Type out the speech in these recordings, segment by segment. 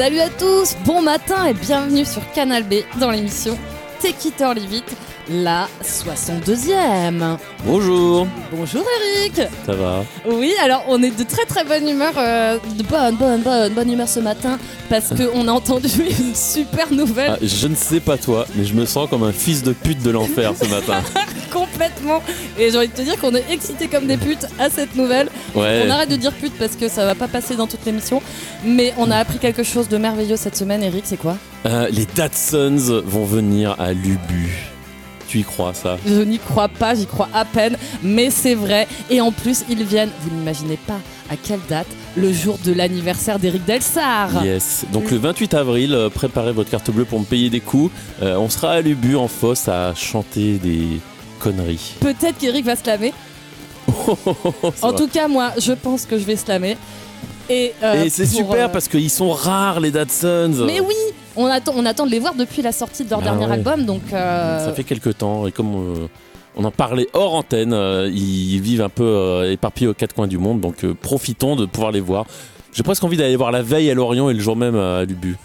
Salut à tous, bon matin et bienvenue sur Canal B dans l'émission Take It or Leave It, la 62e. Bonjour, Bonjour Eric ça va? Oui, alors on est de très très bonne humeur, euh, de bonne bonne bonne bonne humeur ce matin parce qu'on a entendu une super nouvelle Ah, Je ne sais pas toi, mais je me sens comme un fils de pute de l'enfer ce matin. complètement et j'ai envie de te dire qu'on est excités comme des putes à cette nouvelle. Ouais, On arrête de dire pute parce que ça va pas passer dans toute l'émission, mais on a appris quelque chose de merveilleux cette semaine Eric, c'est quoi? Euh, les Datsuns vont venir à Lubu. Tu y crois ça? Je n'y crois pas, j'y crois à peine, mais c'est vrai. Et en plus, ils viennent, vous n'imaginez pas à quelle date, le jour de l'anniversaire d'Eric Delsar. Yes. Donc le 28 avril, euh, préparez votre carte bleue pour me payer des coups. Euh, on sera à Lubu en fosse à chanter des conneries. Peut-être qu'Eric va slammer. En tout cas, moi, je pense que je vais slammer. Et, euh, Et c'est super euh, parce qu'ils sont rares les Datsuns. Mais oui, on attend, on attend de les voir depuis la sortie de leur Ah dernier ouais. album, donc. euh, Ça fait quelques temps et comme on en parlait hors antenne, euh, ils vivent un peu éparpillés aux quatre coins du monde, donc profitons de pouvoir les voir. J'ai presque envie d'aller voir la veille à Lorient et le jour même à Lubu.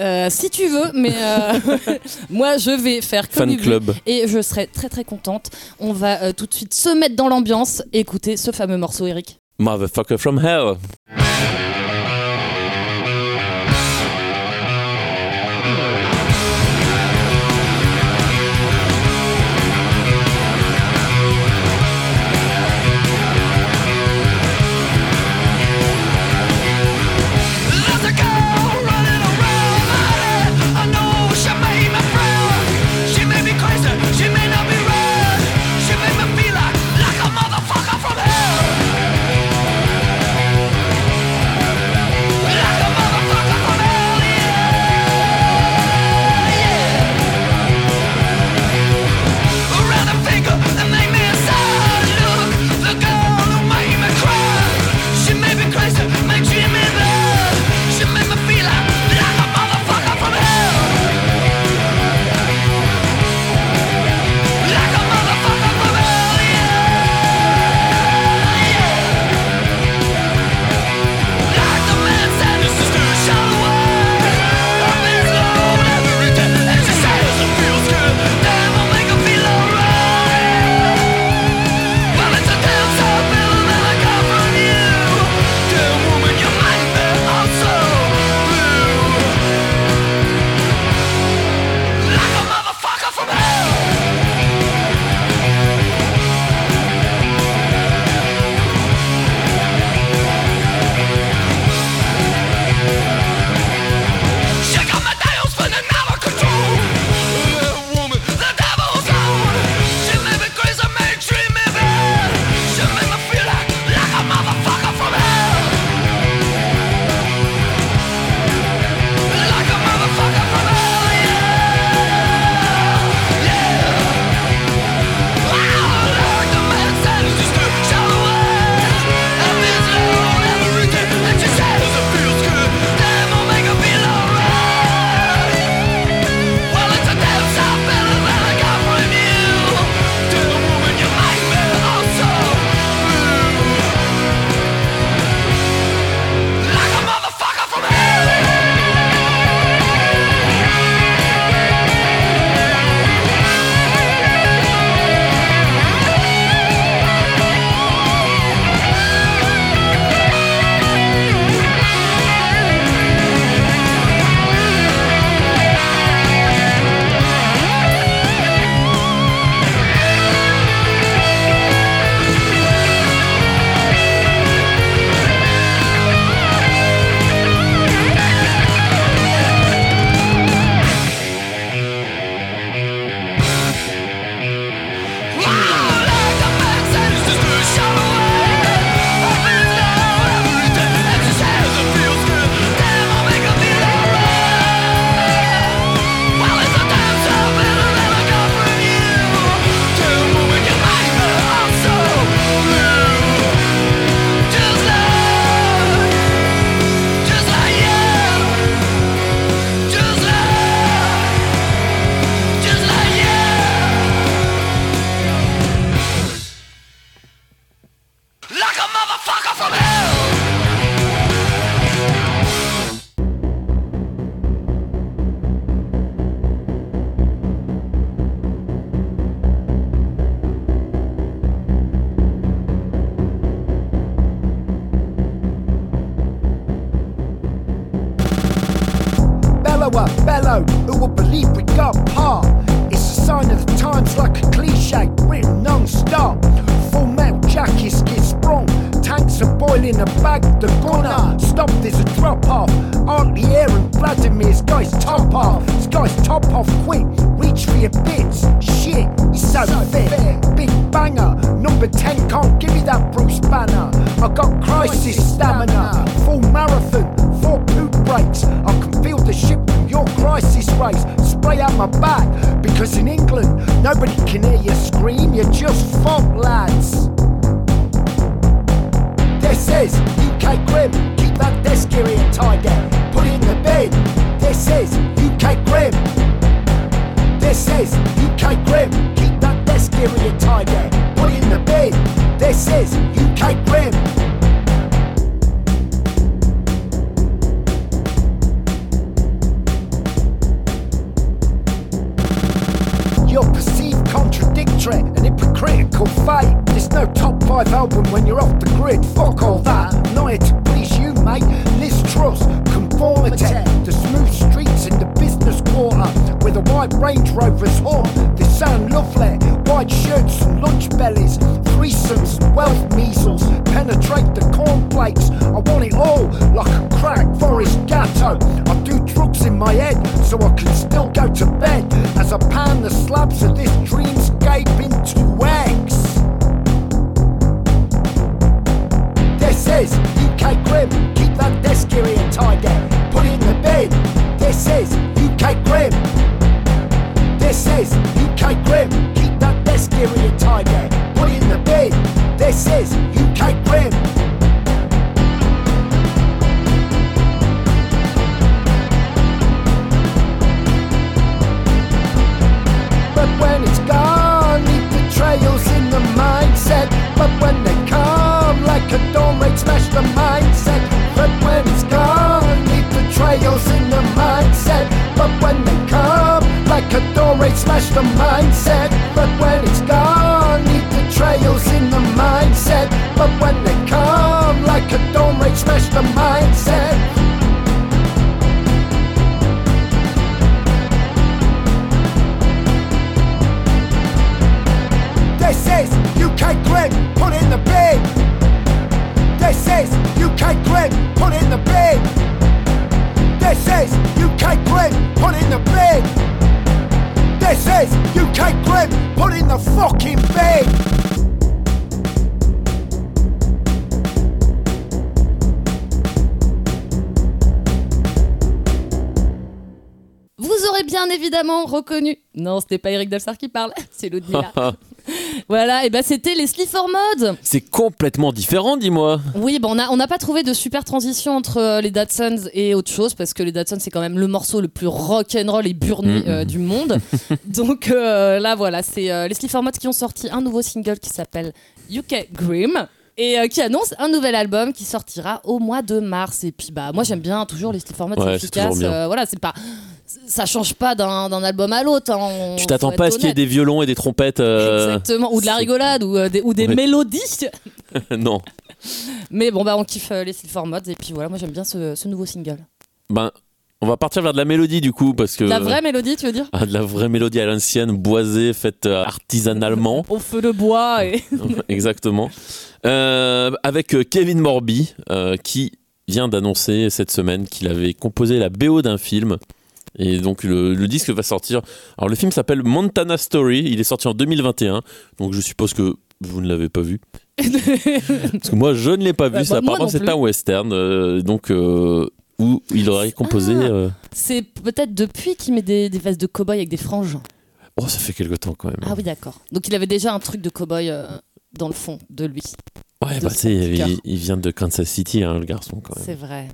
Euh, si tu veux, mais euh, moi, je vais faire comme Fan club. Et je serai très très contente. On va euh, tout de suite se mettre dans l'ambiance et écouter ce fameux morceau, Eric. Motherfucker from hell. Blower, bellow, who will believe we got part? It's a sign of the times like a cliche, written non-stop. Full metal jackets get sprung, tanks are boiling a bag, the gunner. Stop, there's a drop off. Aren't the air and Vladimir's guy's top off. This guy's top off quick, reach for your bits. Shit, he's so, fit. Big banger, number 10 can't give me that Bruce Banner. I got crisis stamina, full marathon, four poop breaks. I can feel the ship your crisis race. Spray out my back, because in England, nobody can hear you scream, you're just fop lads. This is UK Grim. Keep that desk tidy. Put it in the bin. This is UK Grim. This is UK Grim. Keep that desk tidy. Put it in the bin. This is UK Grim. Perceived contradictory and hypocritical fate. There's no top five album when you're off the grid. Fuck all that. I'm Not here to please you, mate. Liz Truss, conformity. The smooth streets in the business quarter where the white Range Rover's horn. the sound lovely. White shirts and lunch bellies. Threesomes and wealth measles. Penetrate the cornflakes. I want it all like a crack forest gatto. I do drugs in my head so I can still go to bed as I pan the slabs of this dreamscape into eggs. Is UK Grim. Keep that desk area tidy. Put it in the bin. This is UK Grim. This is UK Grim. Keep that desk area tidy. Put it in the bin. This is reconnu. Non, c'était pas Eric Dalsar qui parle, c'est Ludmilla. voilà, et ben c'était les for Mode. C'est complètement différent, dis-moi. Oui, bon, on n'a on pas trouvé de super transition entre euh, les Datsuns et autre chose parce que les Datsuns c'est quand même le morceau le plus rock'n'roll et burné Mhm. euh, du monde. Donc euh, là, voilà, c'est euh, les for Mode qui ont sorti un nouveau single qui s'appelle UK Grim. Et euh, qui annonce un nouvel album qui sortira au mois de mars. Et puis bah moi j'aime bien toujours les for Mode, Ouais, c'est c'est efficace. toujours bien. Euh, voilà, c'est pas, ça change pas d'un album à l'autre. hein, Tu t'attends pas à ce qu'il y ait des violons et des trompettes. euh, Exactement, ou de la rigolade, ou euh, des, ou des Ouais. mélodies. non. Mais bon, bah on kiffe les for Mods. Et puis voilà, moi j'aime bien ce, ce nouveau single. Ben, on va partir vers de la mélodie du coup parce que La vraie mélodie, tu veux dire Ah, de la vraie mélodie à l'ancienne, boisée, faite euh, artisanalement. Au feu de bois et. Exactement. Euh, avec euh, Kevin Morby, euh, qui vient d'annoncer cette semaine qu'il avait composé la BO d'un film. Et donc le, le disque va sortir. Alors le film s'appelle Montana Story. Il est sorti en 2021. Donc je suppose que vous ne l'avez pas vu. Parce que moi je ne l'ai pas vu. Bah, Ça, bah, apparemment c'est un western. euh, donc où il aurait composé. Ah. euh, C'est peut-être depuis qu'il met des, des vestes de cow-boy avec des franges. Oh ça fait quelque temps quand même. Ah oui, d'accord. Donc il avait déjà un truc de cow-boy euh, dans le fond de lui. ouais de bah tu sais, il, il vient de Kansas City hein, le garçon quand même. C'est vrai.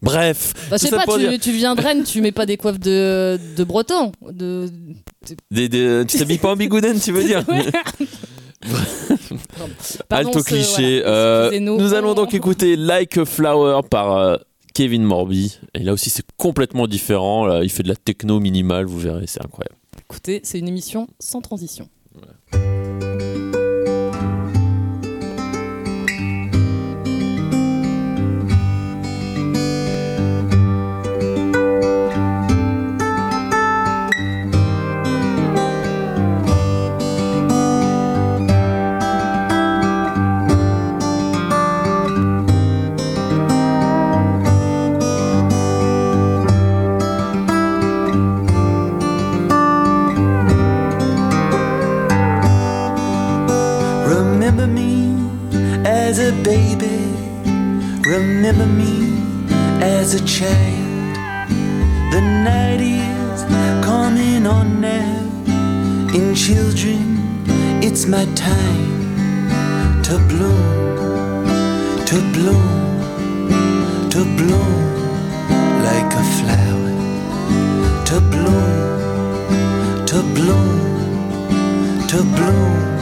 Bref. Bah, je sais pas, tu, dire- tu viens de Rennes, tu mets pas des coiffes de, de breton. De... Des- des- tu t'habilles pas en bigouden, tu veux dire Alto cliché. voilà, Euh, nous allons donc écouter Like a Flower par Kevin Morby. Et là aussi, c'est complètement différent. Là, il fait de la techno minimale, vous verrez, c'est incroyable. Écoutez, c'est une émission sans transition. Remember me as a child. The night is coming on now. In children, it's my time to bloom, to bloom, to bloom like a flower. To bloom, to bloom, to bloom.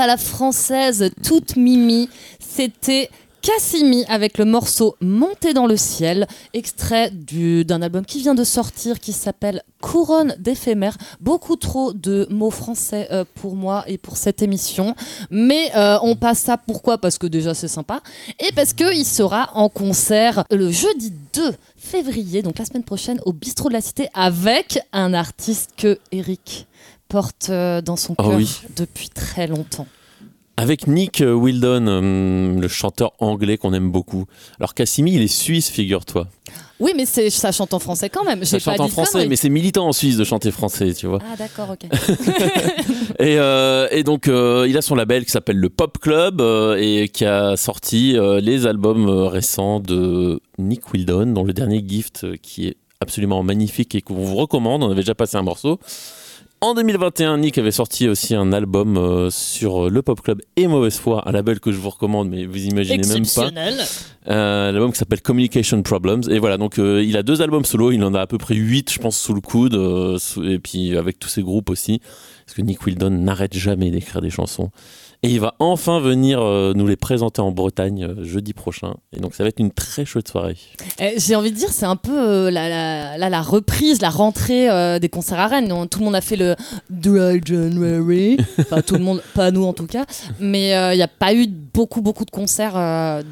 à la française, toute mimi. C'était Cassimi avec le morceau Monté dans le ciel, extrait d'un album qui vient de sortir qui s'appelle Couronne d'éphémère. Beaucoup trop de mots français euh, pour moi et pour cette émission, mais euh, on passe ça pourquoi? Parce que déjà c'est sympa et parce qu'il sera en concert le jeudi 2 février, donc la semaine prochaine au Bistrot de la Cité avec un artiste que Eric porte euh, dans son Oh cœur oui. depuis très longtemps. Avec Nick Wildon, hum, le chanteur anglais qu'on aime beaucoup. Alors Cassimi, il est suisse, figure-toi. Oui, mais ça chante en français quand même. Ça pas chante en français, mais c'est militant en Suisse de chanter français, tu vois. Ah d'accord, ok. Et, euh, et donc, euh, il a son label qui s'appelle le Pop Club euh, et qui a sorti les albums récents de Nick Wildon, dont le dernier Gift, qui est absolument magnifique et qu'on vous recommande. On avait déjà passé un morceau. En 2021, Nick avait sorti aussi un album euh, sur le Pop Club et Mauvaise Foi, un label que je vous recommande, mais vous imaginez même pas. Exceptionnel. Euh, l'album qui s'appelle Communication Problems et voilà donc euh, il a deux albums solo il en a à peu près huit je pense sous le coude euh, et puis avec tous ses groupes aussi parce que Nick Wildon n'arrête jamais d'écrire des chansons et il va enfin venir euh, nous les présenter en Bretagne euh, jeudi prochain et donc ça va être une très chouette soirée Eh, J'ai envie de dire, c'est un peu euh, la, la, la, la reprise, la rentrée des concerts à Rennes. On- tout le monde a fait le Dry January. Enfin, tout le monde, pas nous en tout cas. Mais il n'y a pas eu beaucoup, beaucoup de concerts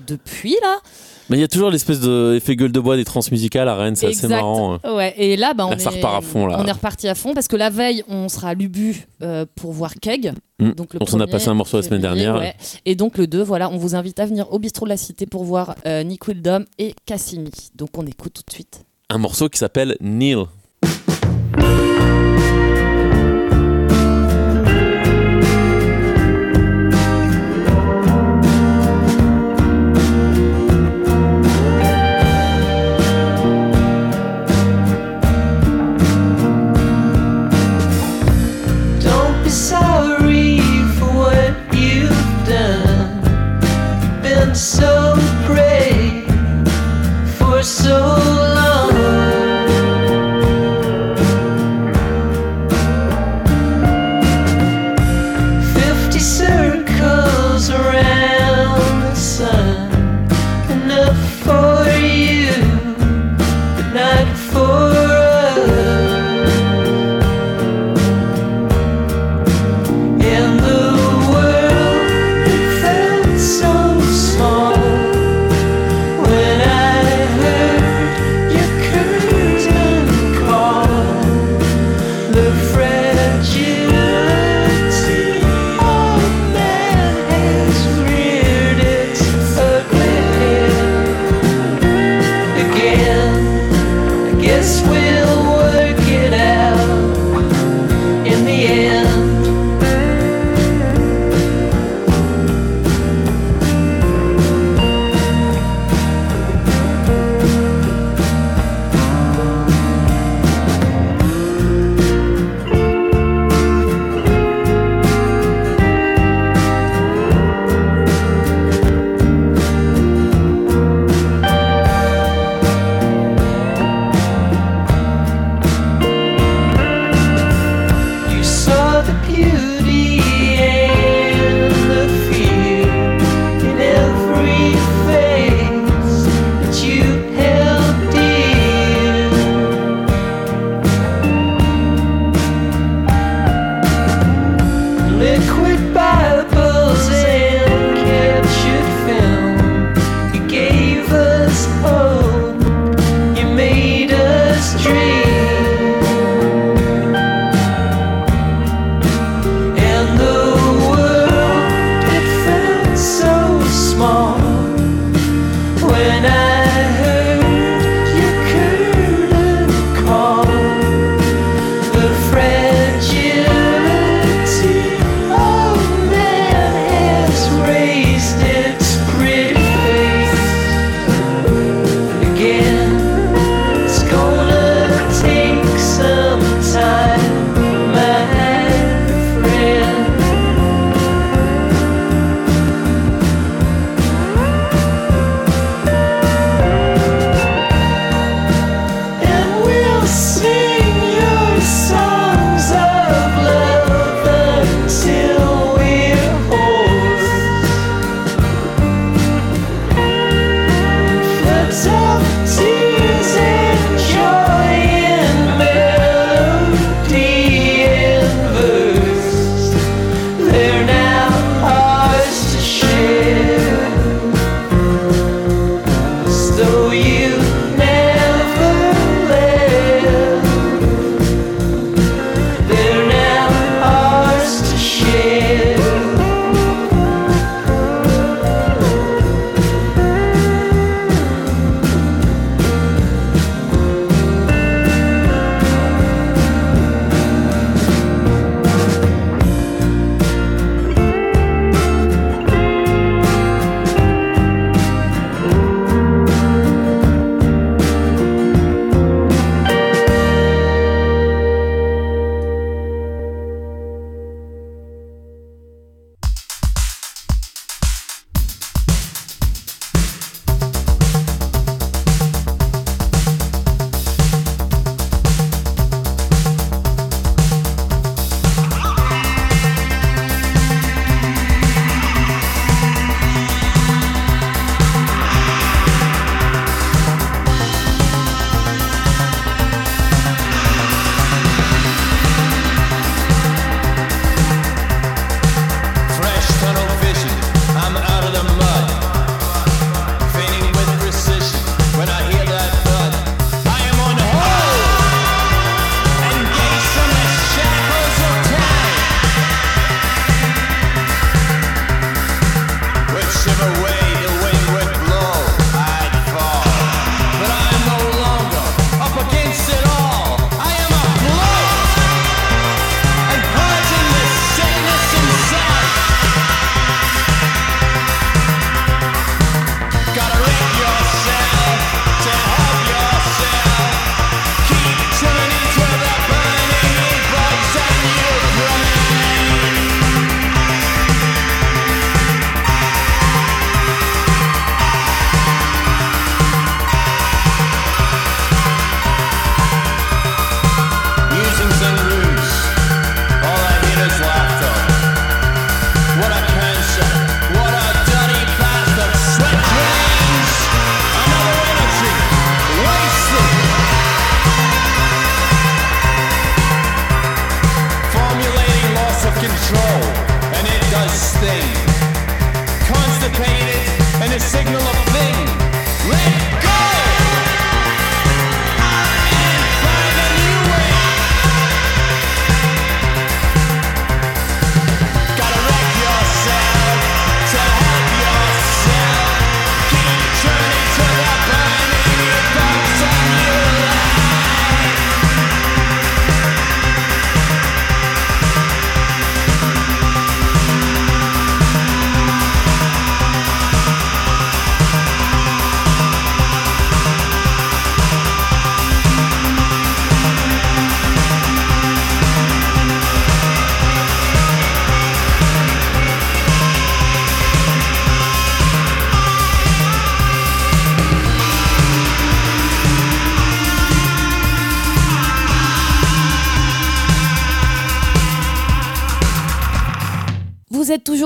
depuis là. Mais il y a toujours l'espèce d'effet gueule de bois des transmusicales à Rennes c'est assez marrant hein. Ouais, et là, bah, on, Là, ça est, à fond, là. on est reparti à fond parce que la veille, on sera à Lubu euh, pour voir Keg. Mm. Donc le on a 1er passé un morceau la semaine dernière. ouais. Et donc le 2, voilà, on vous invite à venir au bistrot de la Cité pour voir euh, Nick Wildom et Cassimi. Donc on écoute tout de suite. un morceau qui s'appelle Neil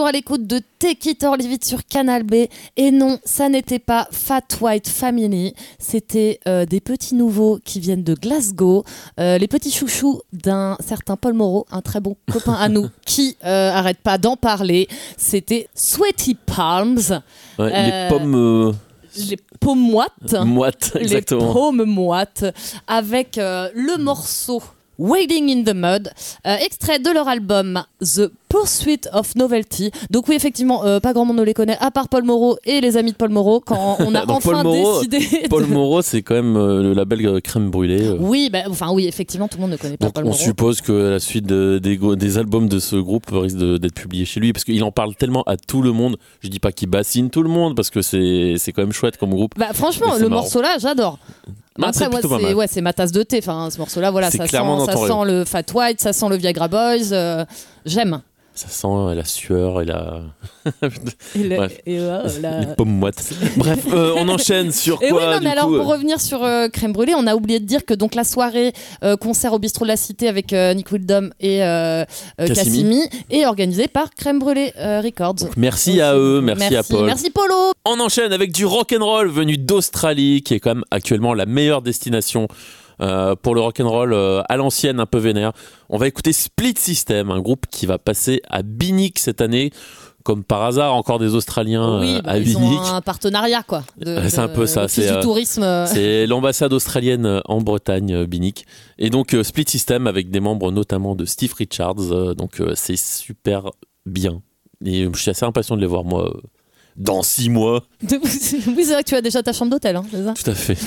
toujours à l'écoute de Take It or Leave It sur Canal B. Et non, ça n'était pas Fat White Family. C'était euh, des petits nouveaux qui viennent de Glasgow. Euh, les petits chouchous d'un certain Paul Moreau, un très bon copain à nous, qui euh, arrête pas d'en parler. C'était Sweaty Palms. Ouais, Euh, Les pommes Les pommes moites. moites, exactement. Les pommes moites avec euh, le morceau Wading in the Mud, euh, extrait de leur album The Pursuit of Novelty. Donc oui, effectivement, euh, pas grand monde ne les connaît, à part Paul Moreau et les amis de Paul Moreau, quand on a Donc, Paul enfin Moreau- décidé... Paul de- Moreau, c'est quand même euh, le label crème brûlée. Oui, bah, enfin oui, effectivement, tout le monde ne connaît pas Donc Paul on Moreau. suppose que la suite de- des, albums de ce groupe risque d'être publié chez lui parce qu'il en parle tellement à tout le monde. Je dis pas qu'il bassine tout le monde parce que c'est c'est quand même chouette comme groupe. Bah, franchement, le marrant. morceau là, j'adore. Non, Après, moi, c'est ouais, ma tasse de thé. Enfin, ce morceau-là, voilà, ça, sent, ça sent le Fat White, ça sent le Viagra Boys. euh, J'aime. Ça sent la sueur et la Et, le- Bref. et, euh, la- les pommes moites. Bref, euh, on enchaîne sur quoi Et oui, non, du mais alors coup, pour euh, revenir sur euh, Crème Brûlée, on a oublié de dire que donc la soirée euh, concert au bistrot de la Cité avec euh, Nick Wildom et Cassimi. Est organisée par Crème Brûlée euh, Records. Merci à eux, merci, à Paul. Merci Polo. On enchaîne avec du rock and roll venu d'Australie, qui est quand même actuellement la meilleure destination euh, pour le rock and roll euh, à l'ancienne, un peu vénère. On va écouter Split System, un groupe qui va passer à Binic cette année. Comme par hasard, encore des Australiens oui, euh, bah, à ils Binic. ont un partenariat quoi. c'est un peu ça, c'est, du euh, tourisme. C'est l'ambassade australienne en Bretagne, Binic. Et donc Split System avec des membres notamment de Steve Richards. donc c'est super bien. Et je suis assez impatient de les voir moi dans six mois. oui, c'est vrai que tu as déjà ta chambre d'hôtel, hein, c'est ça? Tout à fait.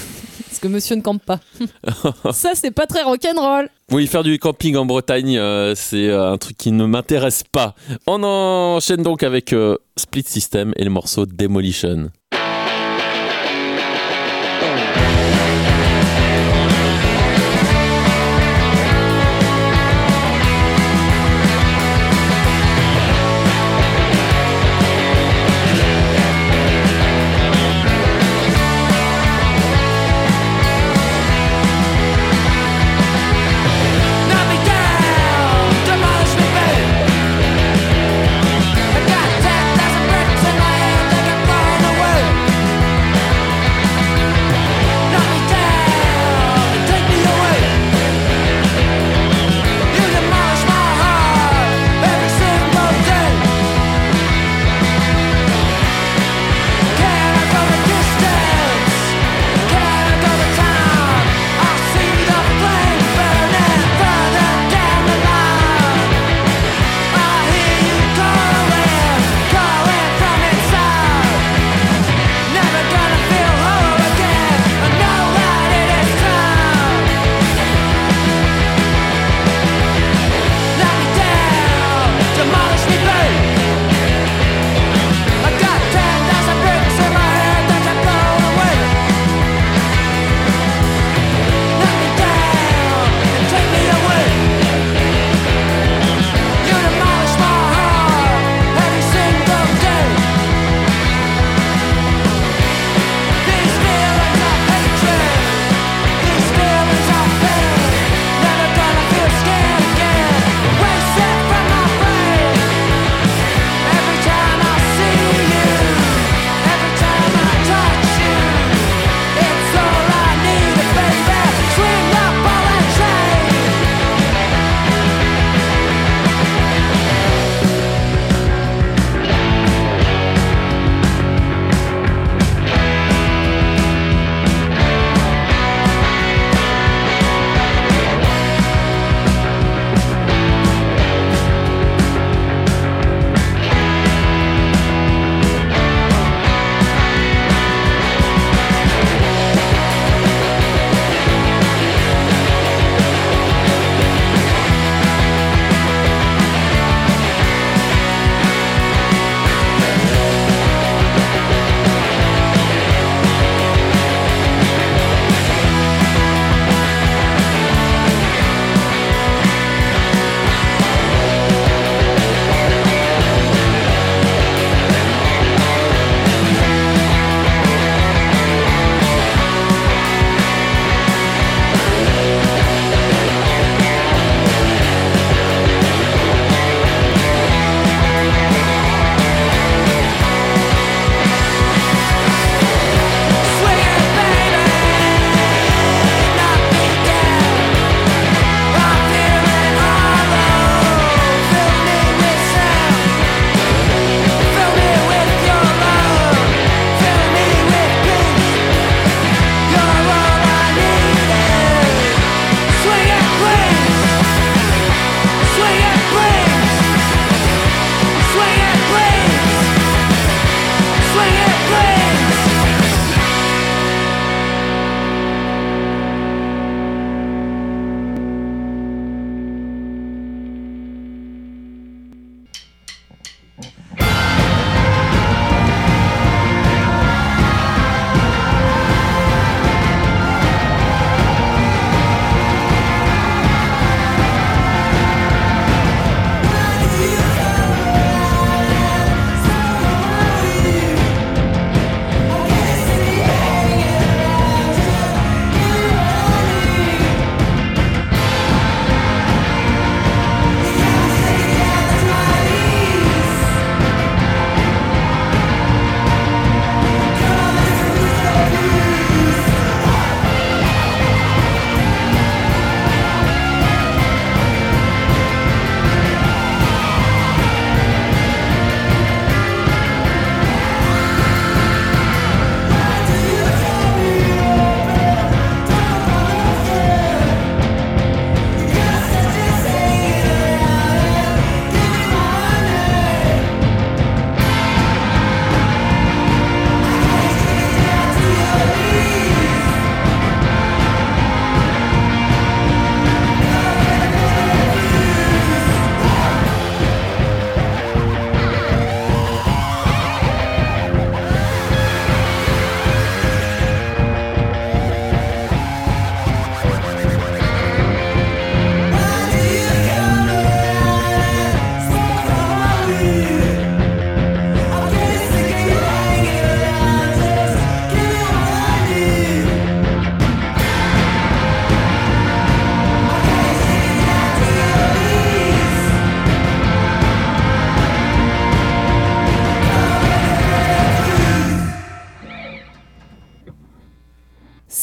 Parce que monsieur ne campe pas. ça, c'est pas très rock'n'roll. Oui, faire du camping en Bretagne, euh, c'est euh, un truc qui ne m'intéresse pas. On enchaîne donc avec euh, Split System et le morceau Demolition.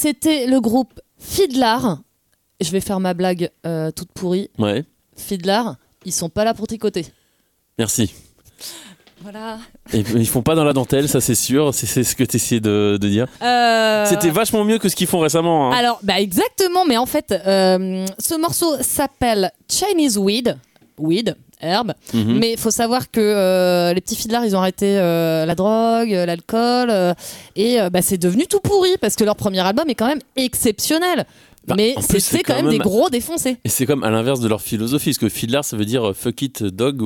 C'était le groupe Fiddler. Je vais faire ma blague euh, toute pourrie. Ouais, Fiddler, ils sont pas là pour tricoter. merci. Voilà. Et, ils font pas dans la dentelle, ça c'est sûr, c'est c'est ce que tu essayais de, de dire. Euh, C'était vachement mieux que ce qu'ils font récemment. hein. Alors, bah exactement, mais en fait, euh, ce morceau s'appelle Chinese Weed. Weed, herbe. Mhm. Mais il faut savoir que euh, les petits fiddlers, ils ont arrêté euh, la drogue, euh, l'alcool, euh, et bah, c'est devenu tout pourri parce que leur premier album est quand même exceptionnel. Bah, mais c'est quand quand même, des gros défoncés. Et c'est comme à l'inverse de leur philosophie, parce que Fiddler ça veut dire fuck it dog,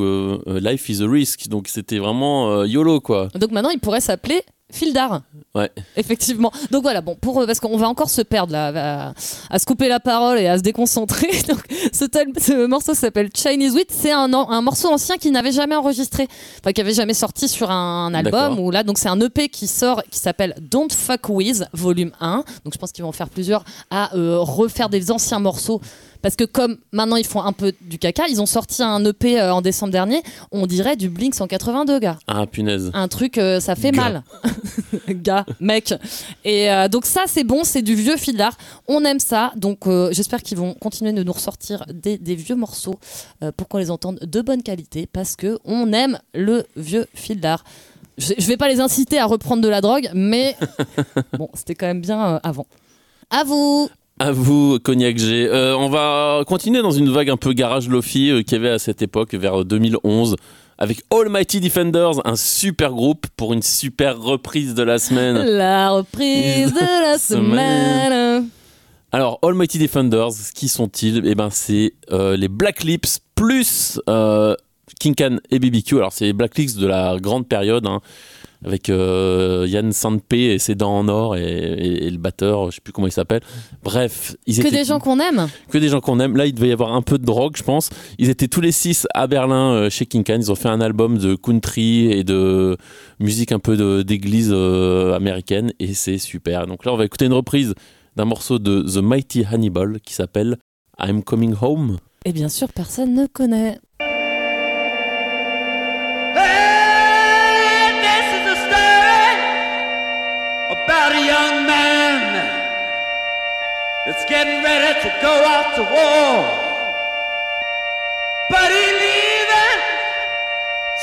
life is a risk. Donc c'était vraiment YOLO quoi. Donc maintenant, il pourrait s'appeler Fildar. Ouais. Effectivement. Donc voilà, bon, pour, euh, parce qu'on va encore se perdre là, à, à se couper la parole et à se déconcentrer. Donc ce, tel- ce morceau s'appelle Chinese Wheat. C'est un, un morceau ancien qui n'avait jamais enregistré, enfin qui avait jamais sorti sur un, album. Ou là, donc c'est un EP qui sort qui s'appelle Don't Fuck With Volume 1. Donc je pense qu'ils vont faire plusieurs à euh, refaire des anciens morceaux. Parce que comme maintenant ils font un peu du caca, ils ont sorti un EP euh, en décembre dernier, on dirait du Blink 182 gars. Ah punaise. un truc euh, ça fait Gars. mal. Gars mec. Et euh, donc ça c'est bon c'est du vieux fiddler on aime ça. Donc euh, j'espère qu'ils vont continuer de nous ressortir des, des vieux morceaux euh, pour qu'on les entende de bonne qualité parce que on aime le vieux fiddler je, je vais pas les inciter à reprendre de la drogue mais bon c'était quand même bien euh, avant. À vous À vous, Cognac G. Euh, on va continuer dans une vague un peu garage lofi euh, qu'il y avait à cette époque, vers 2011, avec Almighty Defenders, un super groupe pour une super reprise de la semaine. la reprise de la semaine Alors, Almighty Defenders, qui sont-ils? Eh ben, c'est euh, les Black Lips plus euh, King Can et BBQ. Alors, c'est les Black Lips de la grande période, hein, avec euh, Yann Sandpe et ses dents en or et, et- et le batteur, je sais plus comment il s'appelle. Bref, ils que des gens qu'on aime que des gens qu'on aime. Là, il devait y avoir un peu de drogue, je pense. Ils étaient tous les six à Berlin euh, chez King Can. Ils ont fait un album de country et de musique un peu d'église euh, américaine et c'est super. Donc là, on va écouter une reprise d'un morceau de The Mighty Hannibal qui s'appelle I'm Coming Home. et bien sûr personne ne connaît that's getting ready to go off to war. But he leaving,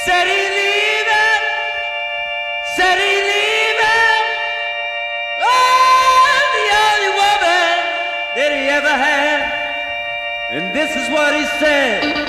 said he leaving, said he leaving. Oh, the only woman that he ever had. And this is what he said.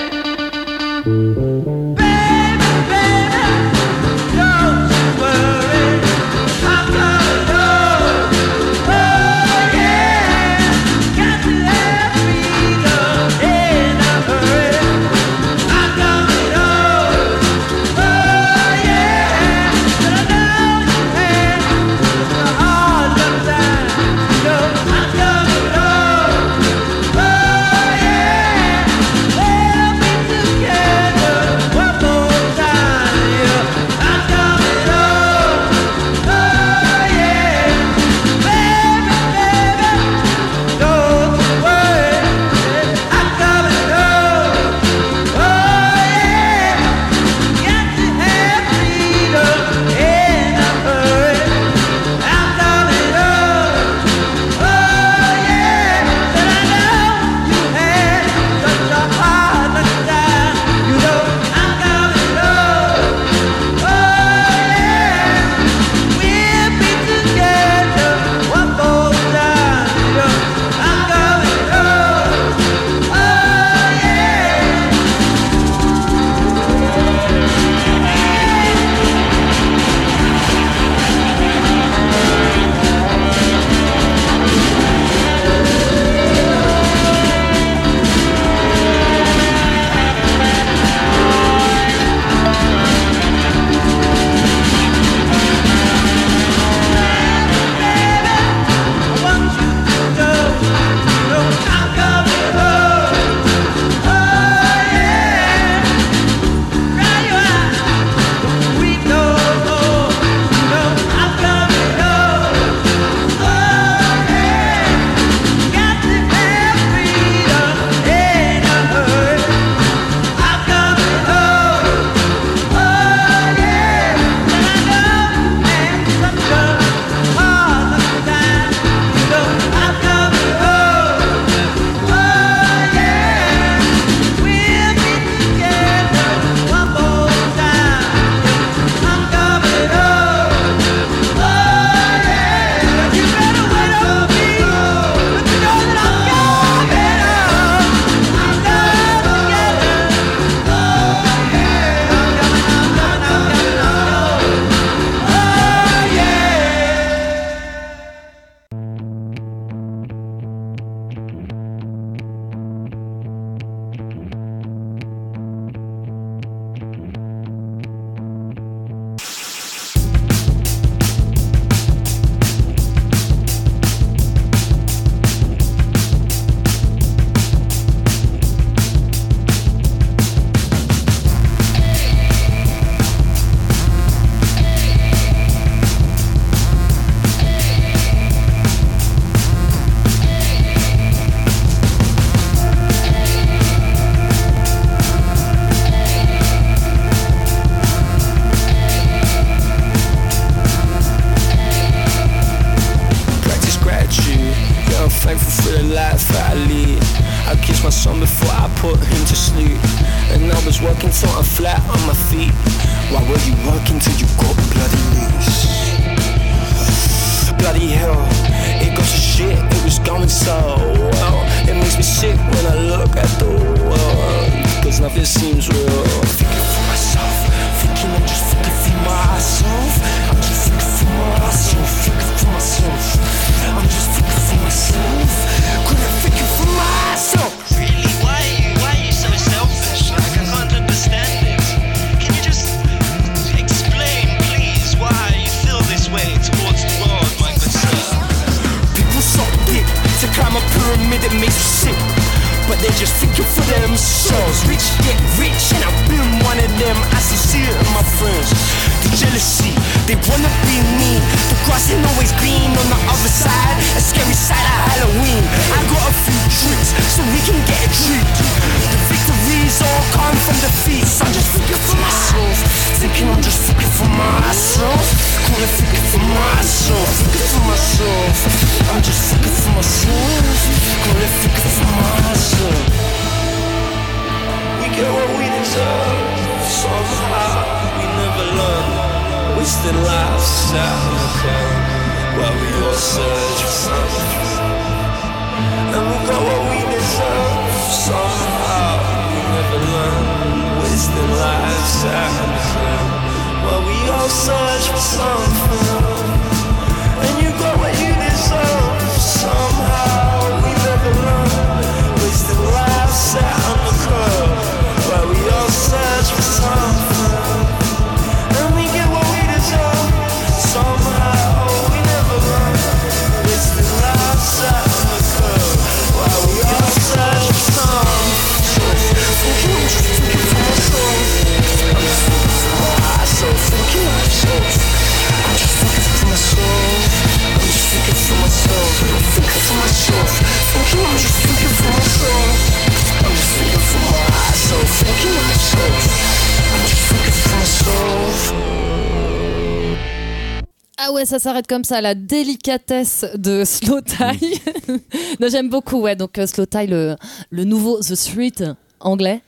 Ça s'arrête comme ça, la délicatesse de Slow Tie. non, j'aime beaucoup, ouais. Donc euh, Slow Tie, le, le nouveau The Street anglais.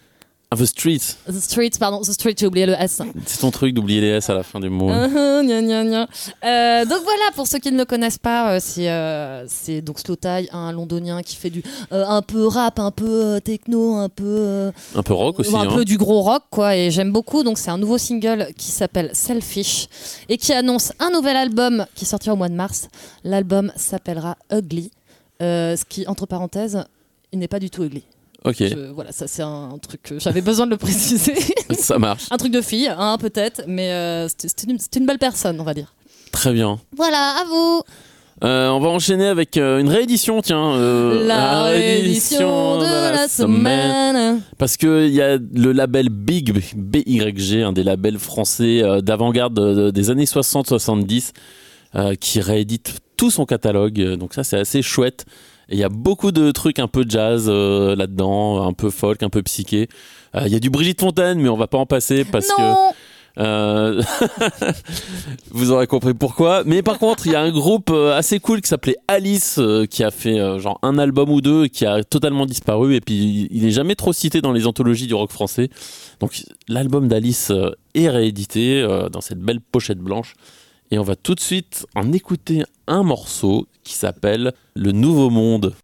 Ah, The Street, The Street, pardon, The Street, j'ai oublié le S. c'est ton truc d'oublier les S à la fin du mot. Uh-huh, gna, gna, gna. Euh, donc voilà, pour ceux qui ne le connaissent pas, euh, c'est euh, c'est donc Slow Tie, un londonien qui fait du un peu rap, un peu techno, un peu Un peu rock aussi. un hein. peu du gros rock quoi et j'aime beaucoup donc c'est un nouveau single qui s'appelle Selfish et qui annonce un nouvel album qui sortira au mois de mars l'album s'appellera Ugly ce qui entre parenthèses il n'est pas du tout ugly Ok, Je- voilà ça c'est un truc que j'avais besoin de le préciser ça marche. un truc de fille hein, peut-être mais euh, c'est une, belle personne on va dire Très bien. voilà à vous Euh, on va enchaîner avec euh, une réédition, tiens. euh, la réédition de la semaine Parce qu'il y a le label Big, BYG, un des labels français euh, d'avant-garde des années 60-70, euh, qui réédite tout son catalogue. Donc ça, c'est assez chouette. Et il y a beaucoup de trucs un peu jazz euh, là-dedans, un peu folk, un peu psyché. Euh, Il y a du Brigitte Fontaine, mais on va pas en passer parce que... Euh, Vous aurez compris pourquoi. Mais par contre, il y a un groupe assez cool qui s'appelait Alice, euh, qui a fait euh, genre un album ou deux, qui a totalement disparu. Et puis, il est jamais trop cité dans les anthologies du rock français. Donc, l'album d'Alice est réédité dans cette belle pochette blanche. Et on va tout de suite en écouter un morceau qui s'appelle Le Nouveau Monde.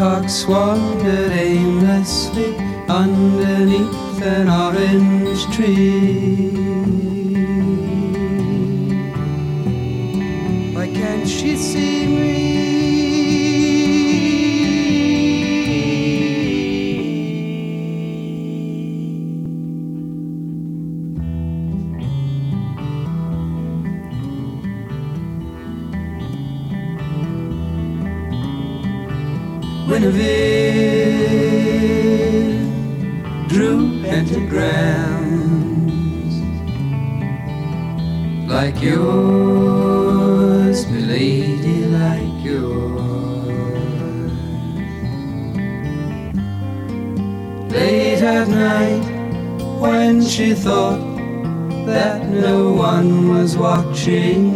Peacocks wandered aimlessly underneath an orange tree. Why can't she see me? drew pentagrams like yours, milady, like yours. Late at night, when she thought that no one was watching.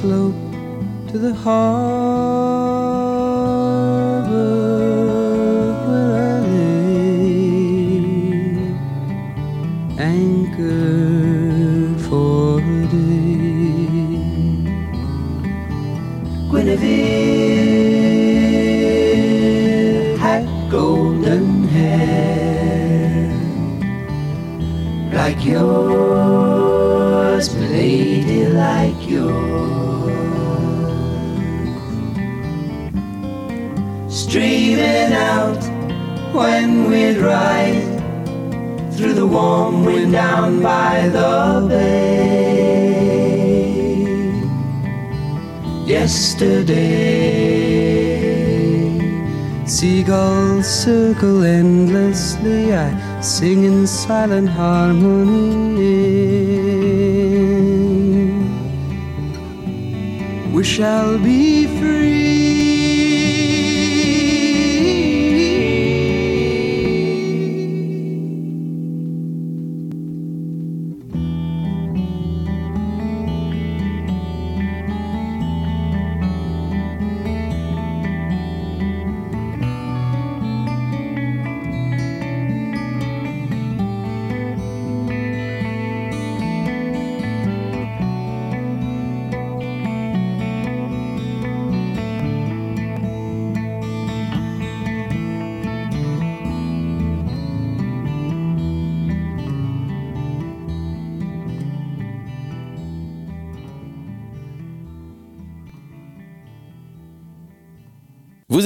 slope to the heart. Silent harmony.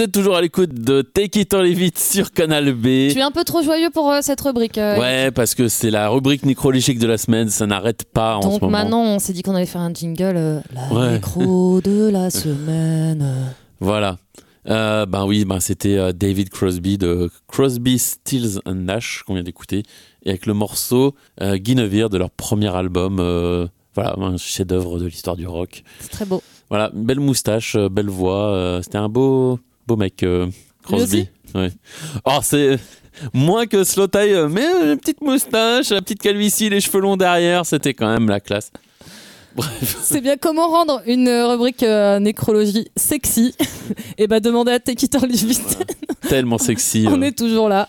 Êtes toujours à l'écoute de Take It or Leave It sur Canal B. Tu es un peu trop joyeux pour euh, cette rubrique. euh, Ouais, parce que c'est la rubrique nécrologique de la semaine, ça n'arrête pas en ce Donc maintenant, on s'est dit qu'on allait faire un jingle. euh, la Ouais. nécro de la semaine. Voilà. Euh, ben oui, ben c'était euh, David Crosby de Crosby, Stills and Nash qu'on vient d'écouter, et avec le morceau euh, Guinevere de leur premier album. euh, voilà, un chef-d'œuvre de l'histoire du rock. C'est très beau. Voilà, belle moustache, euh, belle voix. euh, c'était un beau, beau mec, euh, Crosby. Ouais. Oh, c'est moins que Slow Tie, euh, mais une petite moustache, la petite calvitie, les cheveux longs derrière, c'était quand même la classe. Bref. C'est bien comment rendre une euh, rubrique euh, nécrologie sexy. Et bah demandez à or Leave It. Tellement sexy. On euh. est toujours là.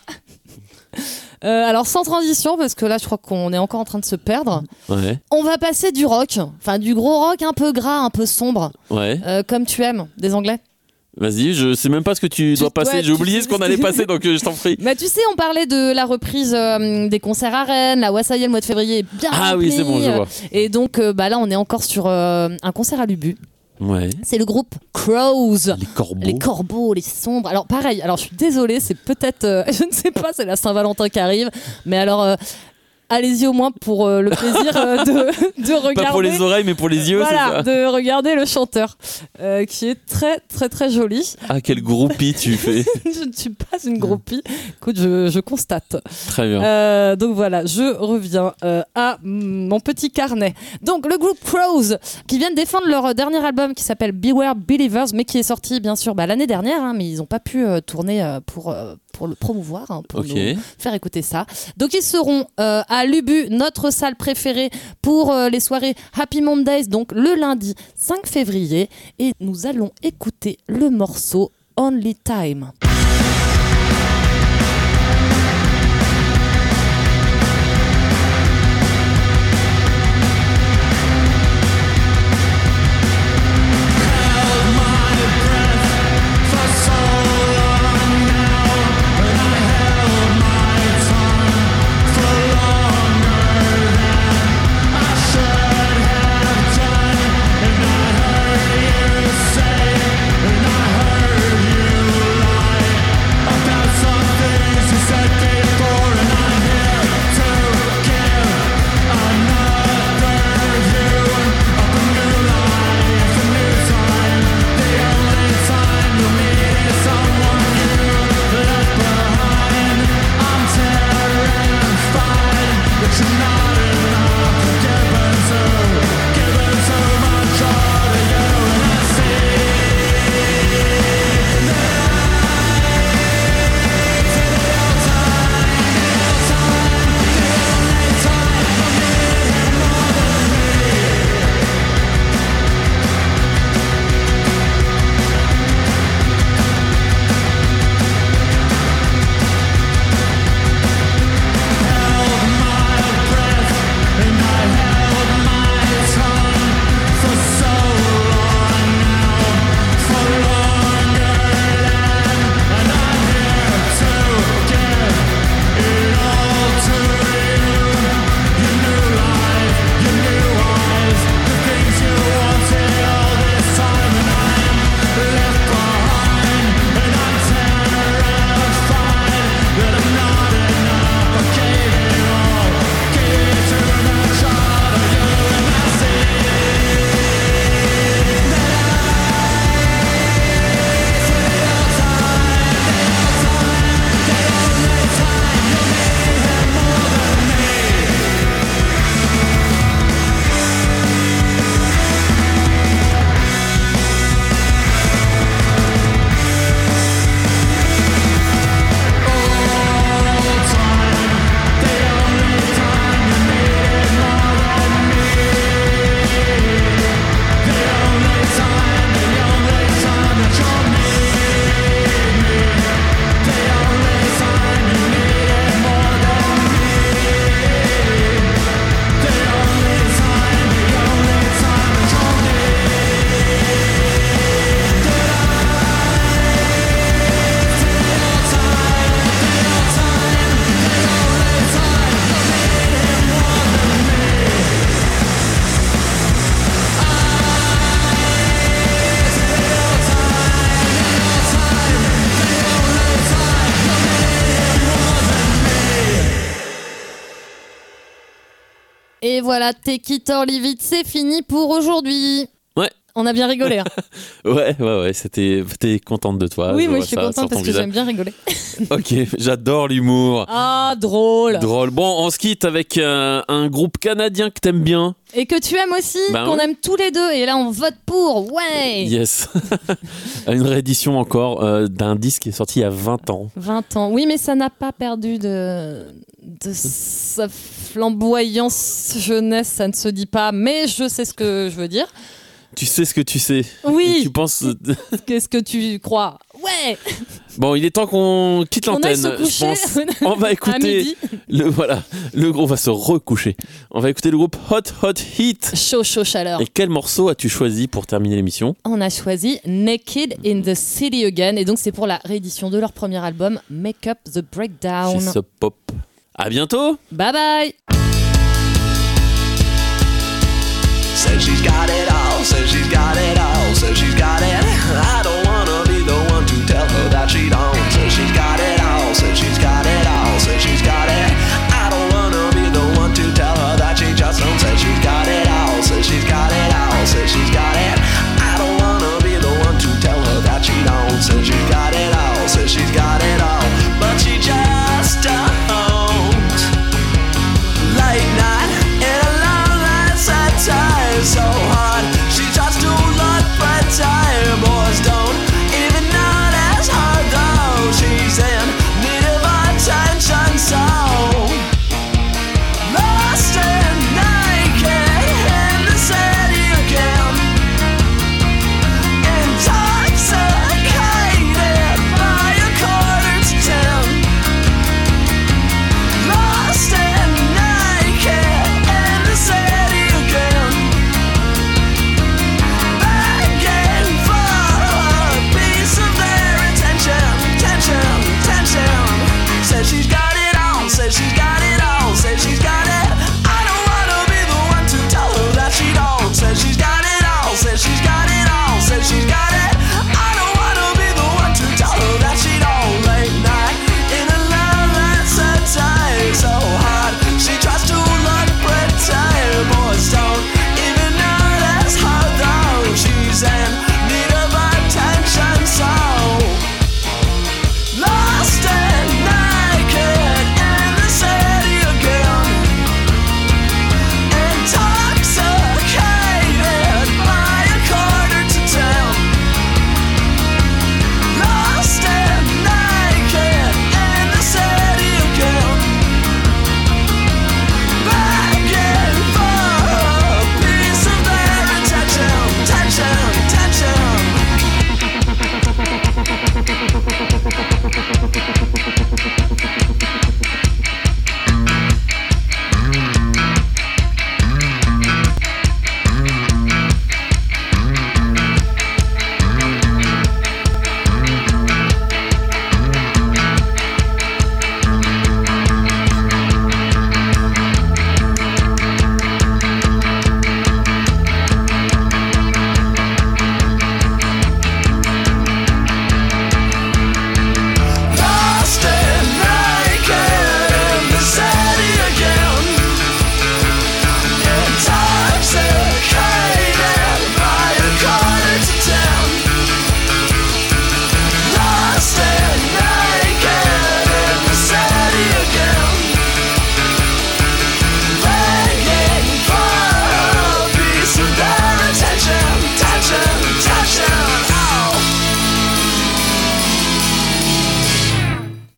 Euh, alors sans transition, parce que là je crois qu'on est encore en train de se perdre. Ouais, On va passer du rock, enfin du gros rock un peu gras, un peu sombre, ouais. comme tu aimes, des Anglais. Vas-y, je sais même pas ce que tu dois passer. ouais, J'ai oublié ce qu'on allait passer, donc euh, je t'en prie. Bah tu sais, on parlait de la reprise euh, des concerts à Rennes, la est, le mois de février est bien Ah oui, c'est bon, je vois. Et donc euh, bah là on est encore sur euh, un concert à Lubu. Ouais. C'est le groupe Crows. Les corbeaux. Les corbeaux, les sombres. Alors pareil, alors je suis désolée, c'est peut-être, euh, je ne sais pas, c'est la Saint-Valentin qui arrive, mais alors euh, allez-y au moins pour euh, le plaisir euh, de, de regarder. Pas pour les oreilles, mais pour les yeux, voilà, ça. de regarder le chanteur, euh, qui est très très très joli. Ah, quel groupie tu fais. je ne suis pas une groupie. Écoute, je, je constate. Très bien. Donc voilà, je reviens à mon petit carnet. Donc le groupe Crows, qui viennent défendre leur dernier album qui s'appelle Beware Believers, mais qui est sorti bien sûr bah, l'année dernière, hein, mais ils n'ont pas pu tourner pour, pour le promouvoir, hein, pour nous faire écouter ça. Donc ils seront euh, à Lubu, notre salle préférée, pour euh, les soirées Happy Mondays, donc le lundi 5 février, et nous allons écouter le morceau Only Time. Voilà, Take It or Leave It, c'est fini pour aujourd'hui. Ouais. On a bien rigolé. hein. Ouais, ouais, ouais, c'était. T'es contente de toi. oui, je moi je suis ça contente parce que j'aime bien rigoler. Ok, j'adore l'humour. Ah, drôle. Drôle. Bon, on se quitte avec euh, un groupe canadien que t'aimes bien. Et que tu aimes aussi, Bah qu'on aime tous les deux. Et là, on vote pour. Ouais. Yes. Une réédition encore euh, d'un disque qui est sorti il y a 20 ans. 20 ans. Oui, mais ça n'a pas perdu de, de sa flamboyance jeunesse, ça ne se dit pas, mais je sais ce que je veux dire. Tu sais ce que tu sais. Oui. Et tu penses. Qu'est-ce que tu crois Ouais Bon, il est temps qu'on quitte l'antenne. se Je coucher pense. On va écouter. Le, voilà, le groupe va se recoucher. On va écouter le groupe Hot Hot Heat. Chaud, chaud, chaleur. Et quel morceau as-tu choisi pour terminer l'émission? On a choisi Naked in the City Again, et donc c'est pour la réédition de leur premier album, Make Up the Breakdown. Chez Sub Pop. À bientôt Bye bye all, says she's got it all, says she's got it. I don't wanna be the one to tell her that she don't, says she's got it all, says she's got it all, says she's got it. I don't wanna be the one to tell her that she just don't, says she's got it all, says she's got it all, says she's got it.